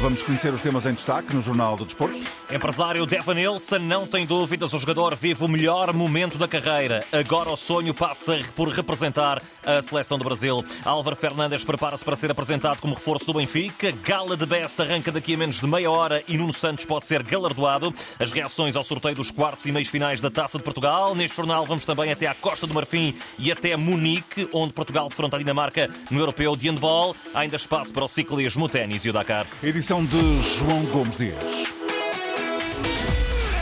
Vamos conhecer os temas em destaque no Jornal do Desporto. Empresário Devon Nilsson não tem dúvidas, o jogador vive o melhor momento da carreira. Agora o sonho passa por representar a seleção do Brasil. Álvaro Fernandes prepara-se para ser apresentado como reforço do Benfica. Gala de Best arranca daqui a menos de meia hora e Nuno Santos pode ser galardoado. As reações ao sorteio dos quartos e meios finais da Taça de Portugal. Neste jornal vamos também até à Costa do Marfim e até Munique, onde Portugal defronta a Dinamarca no Europeu de Handball. Há ainda espaço para o ciclismo, o ténis e o Dakar. Edição de João Gomes Dias.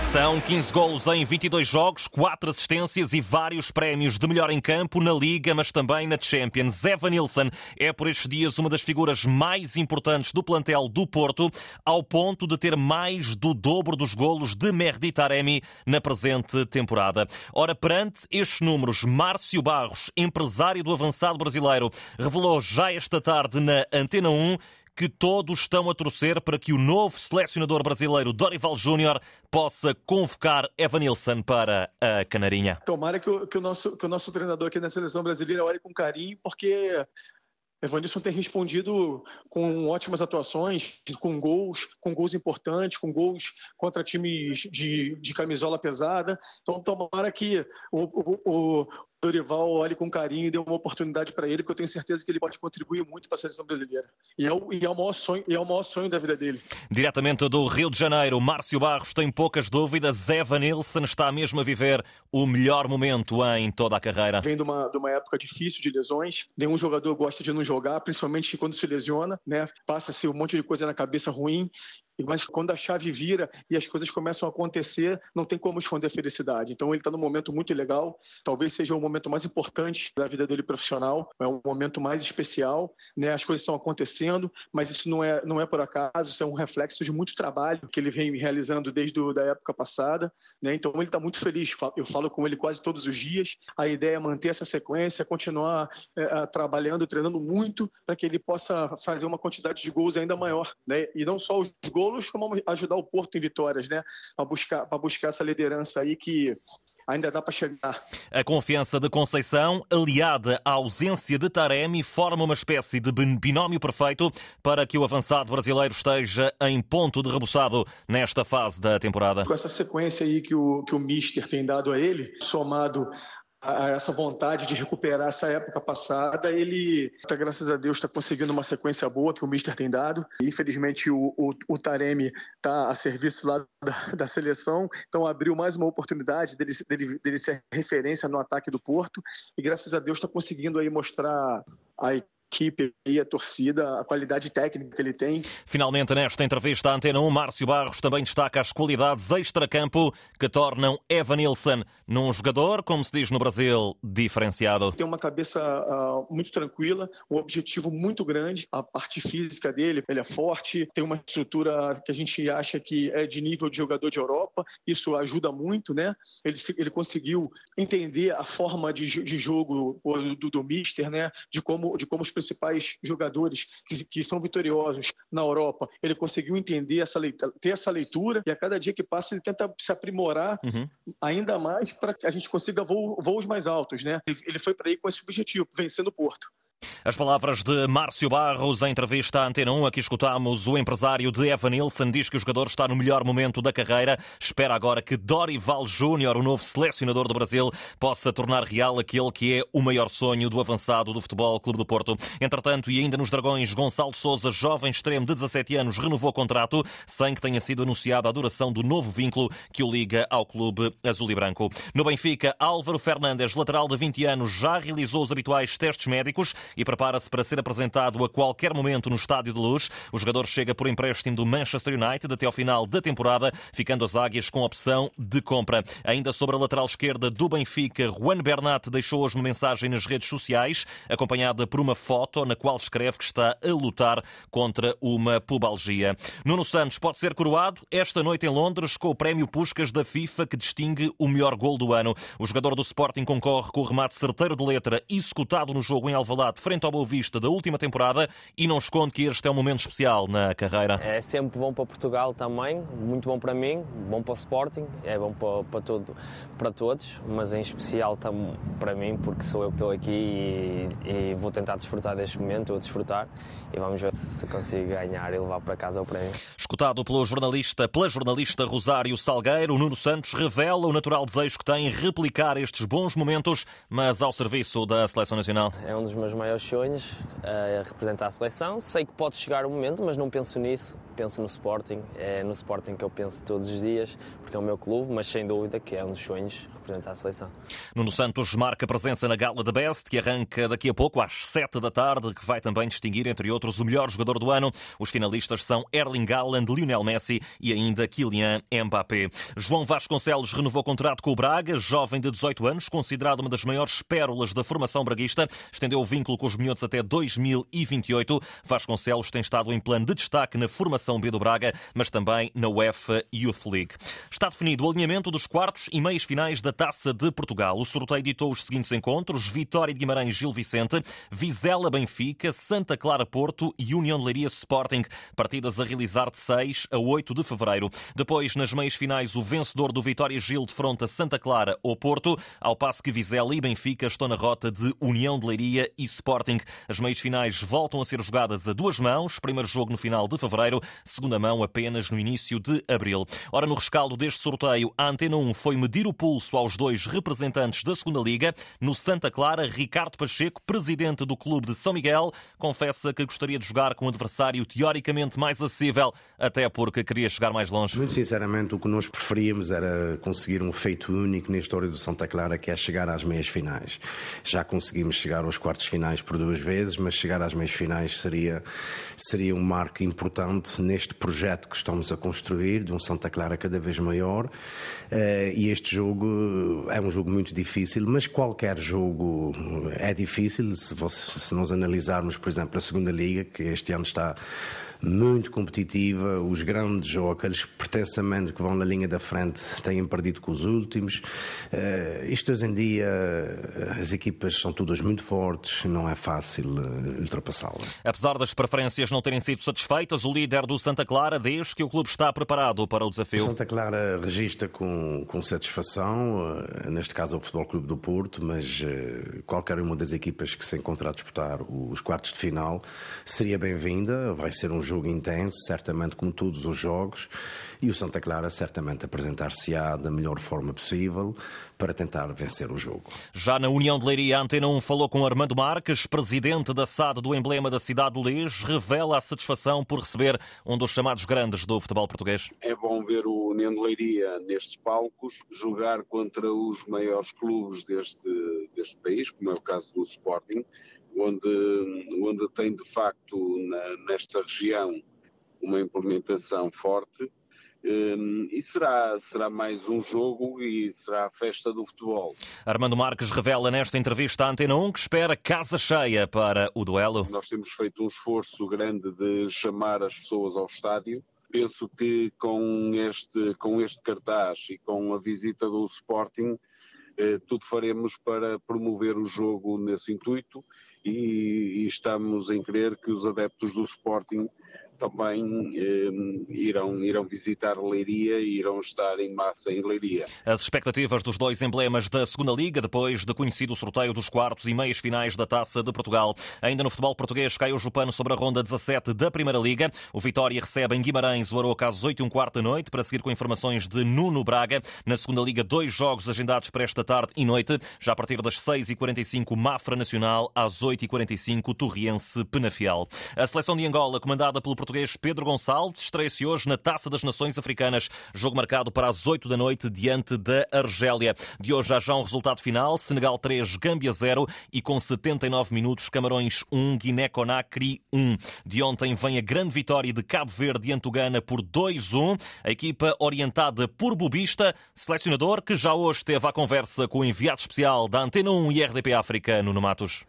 São 15 golos em 22 jogos, 4 assistências e vários prémios de melhor em campo na Liga, mas também na Champions. Evan Nilsson é por estes dias uma das figuras mais importantes do plantel do Porto, ao ponto de ter mais do dobro dos golos de Mehdi Taremi na presente temporada. Ora, perante estes números, Márcio Barros, empresário do avançado brasileiro, revelou já esta tarde na Antena 1 que todos estão a torcer para que o novo selecionador brasileiro Dorival Júnior possa convocar Evan Nilsson para a Canarinha. Tomara que o, que o, nosso, que o nosso treinador aqui na seleção brasileira olhe com carinho, porque Evanilson tem respondido com ótimas atuações, com gols, com gols importantes, com gols contra times de, de camisola pesada. Então, tomara que o, o Dorival olhe com carinho e dê uma oportunidade para ele, porque eu tenho certeza que ele pode contribuir muito para a seleção brasileira. E é, o, e é, o maior sonho, é o maior sonho da vida dele. Diretamente do Rio de Janeiro, Márcio Barros tem poucas dúvidas. Evan Nilsson está mesmo a viver o melhor momento em toda a carreira. Vem de uma, de uma época difícil de lesões. Nenhum jogador gosta de não jogar, principalmente quando se lesiona, né? Passa-se um monte de coisa na cabeça ruim mas quando a chave vira e as coisas começam a acontecer, não tem como esconder a felicidade. Então ele está num momento muito legal, talvez seja o momento mais importante da vida dele profissional, é um momento mais especial, né? As coisas estão acontecendo, mas isso não é não é por acaso, isso é um reflexo de muito trabalho que ele vem realizando desde a da época passada, né? Então ele está muito feliz. Eu falo com ele quase todos os dias. A ideia é manter essa sequência, continuar é, trabalhando, treinando muito, para que ele possa fazer uma quantidade de gols ainda maior, né? E não só os gols golos, como ajudar o Porto em vitórias, né? Para buscar, buscar essa liderança aí que ainda dá para chegar. A confiança de Conceição, aliada à ausência de Taremi, forma uma espécie de binómio perfeito para que o avançado brasileiro esteja em ponto de rebuçado nesta fase da temporada. Com essa sequência aí que o, que o Mister tem dado a ele, somado a essa vontade de recuperar essa época passada, ele, graças a Deus, está conseguindo uma sequência boa que o Mister tem dado. Infelizmente, o, o, o Taremi está a serviço lá da, da, seleção, então abriu mais uma oportunidade dele, dele, dele ser referência no ataque do Porto. E, graças a Deus, está conseguindo aí mostrar a equipe e a torcida, a qualidade técnica que ele tem. Finalmente, nesta entrevista à Antena 1, Márcio Barros também destaca as qualidades extra-campo que tornam Evan Nilsson num jogador, como se diz no Brasil, diferenciado. Tem uma cabeça uh, muito tranquila, um objetivo muito grande, a parte física dele, ele é forte, tem uma estrutura que a gente acha que é de nível de jogador de Europa, isso ajuda muito, né? Ele, ele conseguiu entender a forma de, de jogo do, do Mister, né? De como, de como os principais jogadores que, que são vitoriosos na Europa, ele conseguiu entender essa leitura, ter essa leitura e a cada dia que passa ele tenta se aprimorar uhum. ainda mais para que a gente consiga voo, voos mais altos, né? Ele, foi para aí com esse objetivo, vencendo o Porto. As palavras de Márcio Barros em entrevista à Antena 1. Aqui escutamos o empresário de Evan Nilsson. Diz que o jogador está no melhor momento da carreira. Espera agora que Dorival Júnior, o novo selecionador do Brasil, possa tornar real aquele que é o maior sonho do avançado do Futebol Clube do Porto. Entretanto, e ainda nos Dragões, Gonçalo Souza, jovem extremo de 17 anos, renovou o contrato sem que tenha sido anunciada a duração do novo vínculo que o liga ao clube azul e branco. No Benfica, Álvaro Fernandes, lateral de 20 anos, já realizou os habituais testes médicos e prepara-se para ser apresentado a qualquer momento no Estádio de Luz. O jogador chega por empréstimo do Manchester United até ao final da temporada, ficando as águias com opção de compra. Ainda sobre a lateral esquerda do Benfica, Juan Bernat deixou hoje uma mensagem nas redes sociais, acompanhada por uma foto na qual escreve que está a lutar contra uma pubalgia. Nuno Santos pode ser coroado esta noite em Londres com o prémio Puscas da FIFA que distingue o melhor gol do ano. O jogador do Sporting concorre com o remate certeiro de letra executado no jogo em Alvalade empate frente ao Boa Vista da última temporada e não esconde que este é um momento especial na carreira. É sempre bom para Portugal também, muito bom para mim, bom para o Sporting, é bom para, para, todo, para todos, mas em especial para mim, porque sou eu que estou aqui e, e vou tentar desfrutar deste momento, vou desfrutar e vamos ver se consigo ganhar e levar para casa o prémio. Escutado pelo jornalista, pela jornalista Rosário Salgueiro, Nuno Santos revela o natural desejo que tem replicar estes bons momentos, mas ao serviço da Seleção Nacional. É um dos meus maiores sonhos, é representar a seleção. Sei que pode chegar o momento, mas não penso nisso. Penso no Sporting. É no Sporting que eu penso todos os dias, porque é o meu clube, mas sem dúvida que é um dos sonhos representar a seleção. Nuno Santos marca presença na Gala da Best, que arranca daqui a pouco, às 7 da tarde, que vai também distinguir, entre outros, o melhor jogador do ano. Os finalistas são Erling Haaland, Lionel Messi e ainda Kylian Mbappé. João Vasconcelos renovou contrato com o Braga, jovem de 18 anos, considerado uma das maiores pérolas da formação braguista, estendeu o vínculo com os minhotos até 2028. Vasconcelos tem estado em plano de destaque na formação B do Braga, mas também na UEFA Youth League. Está definido o alinhamento dos quartos e meias finais da Taça de Portugal. O sorteio editou os seguintes encontros: Vitória de Guimarães Gil Vicente, Vizela Benfica, Santa Clara Porto e União de Leiria Sporting. Partidas a realizar de 6 a 8 de fevereiro. Depois, nas meias finais, o vencedor do Vitória Gil defronta Santa Clara ou Porto, ao passo que Vizela e Benfica estão na rota de União de Leiria e Sporting. As meias finais voltam a ser jogadas a duas mãos. Primeiro jogo no final de fevereiro, segunda mão apenas no início de abril. Ora, no rescaldo deste sorteio, a Antena 1 foi medir o pulso ao aos dois representantes da segunda Liga. No Santa Clara, Ricardo Pacheco, presidente do clube de São Miguel, confessa que gostaria de jogar com um adversário teoricamente mais acessível, até porque queria chegar mais longe. Muito sinceramente, o que nós preferíamos era conseguir um feito único na história do Santa Clara, que é chegar às meias finais. Já conseguimos chegar aos quartos finais por duas vezes, mas chegar às meias finais seria, seria um marco importante neste projeto que estamos a construir, de um Santa Clara cada vez maior. Eh, e este jogo é um jogo muito difícil, mas qualquer jogo é difícil. Se, você, se nós analisarmos, por exemplo, a segunda liga, que este ano está muito competitiva. Os grandes ou aqueles pretensamente que vão na linha da frente têm perdido com os últimos. Uh, isto hoje em dia, as equipas são todas muito fortes, não é fácil uh, ultrapassá-las. Apesar das preferências não terem sido satisfeitas, o líder do Santa Clara diz que o clube está preparado para o desafio. O Santa Clara registra com, com satisfação, neste caso o Futebol Clube do Porto, mas qualquer uma das equipas que se encontra a disputar os quartos de final seria bem-vinda. Vai ser um jogo intenso, certamente como todos os jogos, e o Santa Clara certamente apresentar-se-á da melhor forma possível para tentar vencer o jogo. Já na União de Leiria, a Antena 1 falou com Armando Marques, presidente da SAD do emblema da cidade do Lis, revela a satisfação por receber um dos chamados grandes do futebol português. É bom ver o União de Leiria nestes palcos, jogar contra os maiores clubes deste, deste país, como é o caso do Sporting, onde, onde tem de facto na, nesta região uma implementação forte. Um, e será, será mais um jogo e será a festa do futebol. Armando Marques revela nesta entrevista à Antena 1 que espera casa cheia para o duelo. Nós temos feito um esforço grande de chamar as pessoas ao estádio. Penso que com este, com este cartaz e com a visita do Sporting, eh, tudo faremos para promover o jogo nesse intuito e, e estamos em crer que os adeptos do Sporting também eh, irão, irão visitar Leiria e irão estar em massa em Leiria. As expectativas dos dois emblemas da segunda Liga, depois de conhecido o sorteio dos quartos e meias finais da Taça de Portugal. Ainda no futebol português, cai o Jupano sobre a ronda 17 da Primeira Liga. O Vitória recebe em Guimarães o Aroca às 8 e um quarto da noite, para seguir com informações de Nuno Braga. Na segunda Liga, dois jogos agendados para esta tarde e noite. Já a partir das 6h45, Mafra Nacional, às 8h45, Torriense Penafiel. A seleção de Angola, comandada pelo português Pedro Gonçalves estreia-se hoje na Taça das Nações Africanas. Jogo marcado para as 8 da noite diante da Argélia. De hoje há já um resultado final: Senegal 3, Gâmbia 0 e com 79 minutos, Camarões 1, Guiné-Conakry 1. De ontem vem a grande vitória de Cabo Verde diante do Gana por 2-1. A equipa orientada por Bubista, selecionador que já hoje teve a conversa com o enviado especial da Antena 1 e RDP África, Nuno Matos.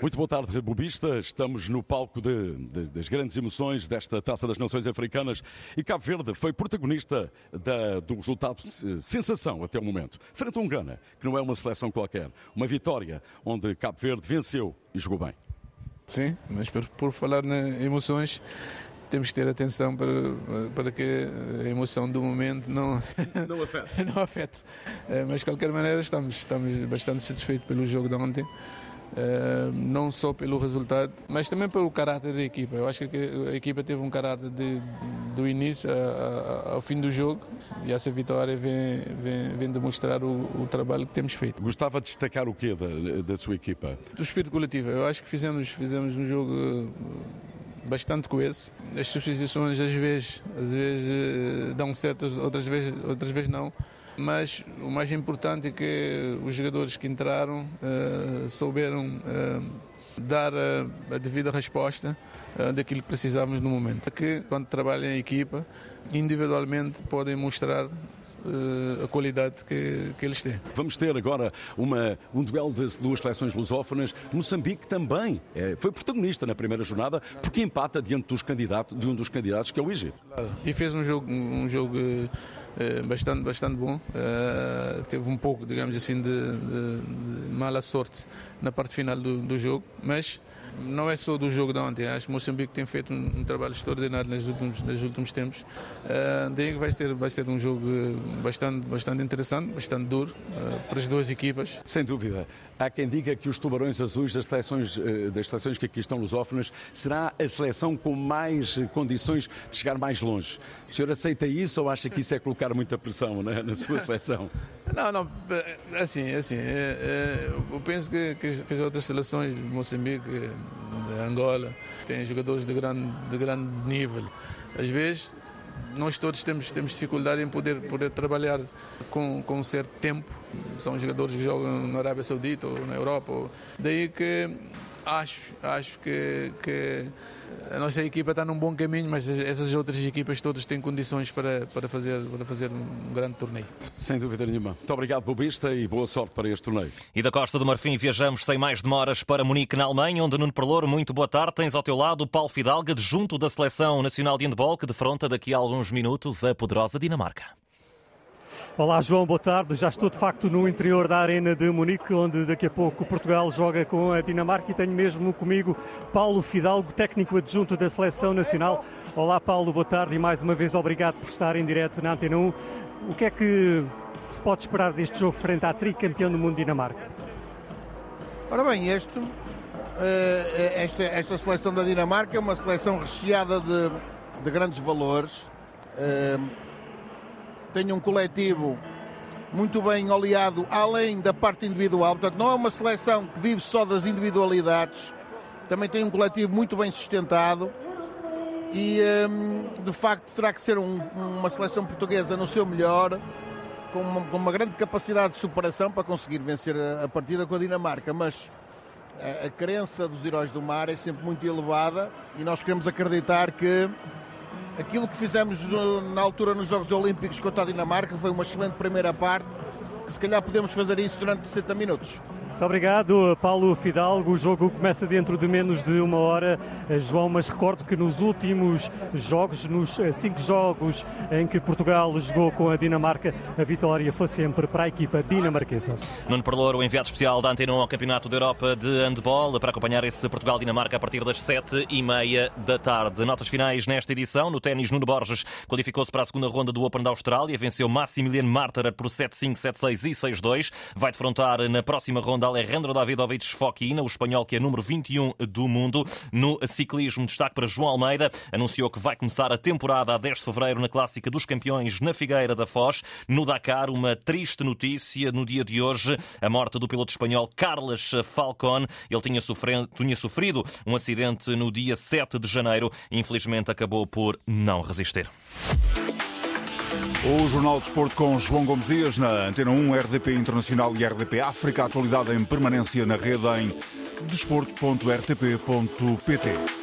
Muito boa tarde, Bobista. Estamos no palco de, de, das grandes emoções desta Taça das Nações Africanas e Cabo Verde foi protagonista da, do resultado sensação até o momento. Frente a um Gana, que não é uma seleção qualquer. Uma vitória onde Cabo Verde venceu e jogou bem. Sim, mas por, por falar em emoções, temos que ter atenção para, para que a emoção do momento não, não afete. não afete. Eh, mas de qualquer maneira estamos, estamos bastante satisfeitos pelo jogo de ontem. Uh, não só pelo resultado, mas também pelo caráter da equipa. Eu acho que a equipa teve um caráter de, do início ao fim do jogo e essa vitória vem, vem, vem demonstrar o, o, trabalho que temos feito. Gostava de destacar o quê da, da sua equipa? Do espírito coletivo. Eu acho que fizemos, fizemos um jogo bastante coeso. As substituições às vezes, às vezes eh, dão certo, outras vezes, outras vezes não. Mas o mais importante é que os jogadores que entraram uh, souberam uh, dar a, a, devida resposta uh, daquilo que precisávamos no momento. Que quando trabalham em equipa, individualmente podem mostrar a qualidade que, que, eles têm. Vamos ter agora uma, um duelo de duas seleções lusófonas. Moçambique também é, foi protagonista na primeira jornada porque empata diante dos candidatos, de um dos candidatos que é o Egito. Claro. E fez um jogo, um jogo bastante, bastante bom. Uh, teve um pouco, digamos assim, de, de, de mala sorte na parte final do, do jogo, mas não é só do jogo de ontem, acho que Moçambique tem feito um, um trabalho extraordinário nos últimos, nos últimos tempos. Uh, daí vai ser, vai ser um jogo bastante, bastante interessante, bastante duro uh, para as duas equipas. Sem dúvida. Há quem diga que os tubarões azuis das seleções, uh, das seleções que aqui estão lusófonas será a seleção com mais condições de chegar mais longe. O senhor aceita isso ou acha que isso é colocar muita pressão né, na sua seleção? Não, não, assim, assim, é, é, eu penso que, que, as outras seleções, Moçambique, Angola, têm jogadores de grande, de grande nível. Às vezes, nós todos temos, temos dificuldade em poder, poder trabalhar com, com um certo tempo. São jogadores que jogam na Arábia Saudita ou na Europa. Daí que acho, acho que, que a nossa equipa está num bom caminho, mas essas outras equipas todas têm condições para, para, fazer, para fazer um grande torneio. Sem dúvida nenhuma. Muito obrigado, Bobista, e boa sorte para este torneio. E da Costa do Marfim viajamos sem mais demoras para Munique, na Alemanha, onde Nuno Perlouro, muito boa tarde. Tens ao teu lado o Paulo Fidalga, adjunto da Seleção Nacional de Handball, que defronta daqui a alguns minutos a poderosa Dinamarca. Olá João, boa tarde. Já estou de facto no interior da Arena de Munique, onde daqui a pouco Portugal joga com a Dinamarca e tenho mesmo comigo Paulo Fidalgo, técnico adjunto da Seleção Nacional. Olá Paulo, boa tarde e mais uma vez obrigado por estar em direto na Antena 1. O que é que se pode esperar deste jogo frente à tricampeão do mundo Dinamarca? Ora bem, este, eh, esta, esta seleção da Dinamarca é uma seleção recheada de, de grandes valores eh, tem um coletivo muito bem oleado, além da parte individual. Portanto, não é uma seleção que vive só das individualidades, também tem um coletivo muito bem sustentado e hum, de facto terá que ser um, uma seleção portuguesa no seu melhor, com uma, com uma, grande capacidade de superação para conseguir vencer a, a partida com a Dinamarca. Mas a, a crença dos heróis do mar é sempre muito elevada e nós queremos acreditar que Aquilo que fizemos na altura nos Jogos Olímpicos contra a Dinamarca foi uma excelente primeira parte. Se calhar podemos fazer isso durante 60 minutos. Muito obrigado, Paulo Fidalgo. O jogo começa dentro de menos de uma hora, João, mas recordo que nos últimos jogos, nos eh, cinco jogos em que Portugal jogou com a Dinamarca, a vitória foi sempre para a equipa dinamarquesa. Nuno Perlour, o enviado especial da Antena ao Campeonato da Europa de Handball, para acompanhar esse Portugal-Dinamarca a partir das sete e meia da tarde. Notas finais nesta edição. No ténis, Nuno Borges qualificou-se para a segunda ronda do Open da Austrália, venceu Maximiliano Martarer por 7-5, 7-6 e 6-2. Vai defrontar na próxima ronda Alejandro Davidovich Fokina, o espanhol que é número 21 do mundo. No ciclismo, destaque para João Almeida, anunciou que vai começar a temporada a 10 de fevereiro na Clássica dos Campeões na Figueira da Foz. No Dakar, uma triste notícia no dia de hoje, a morte do piloto espanhol Carlos Falcón. Ele tinha, tinha sofrido um acidente no dia 7 de janeiro infelizmente acabou por não resistir. O Jornal de Desporto com João Gomes Dias na Antena 1, RDP Internacional e RDP África. Atualidade em permanência na rede em desporto.rtp.pt.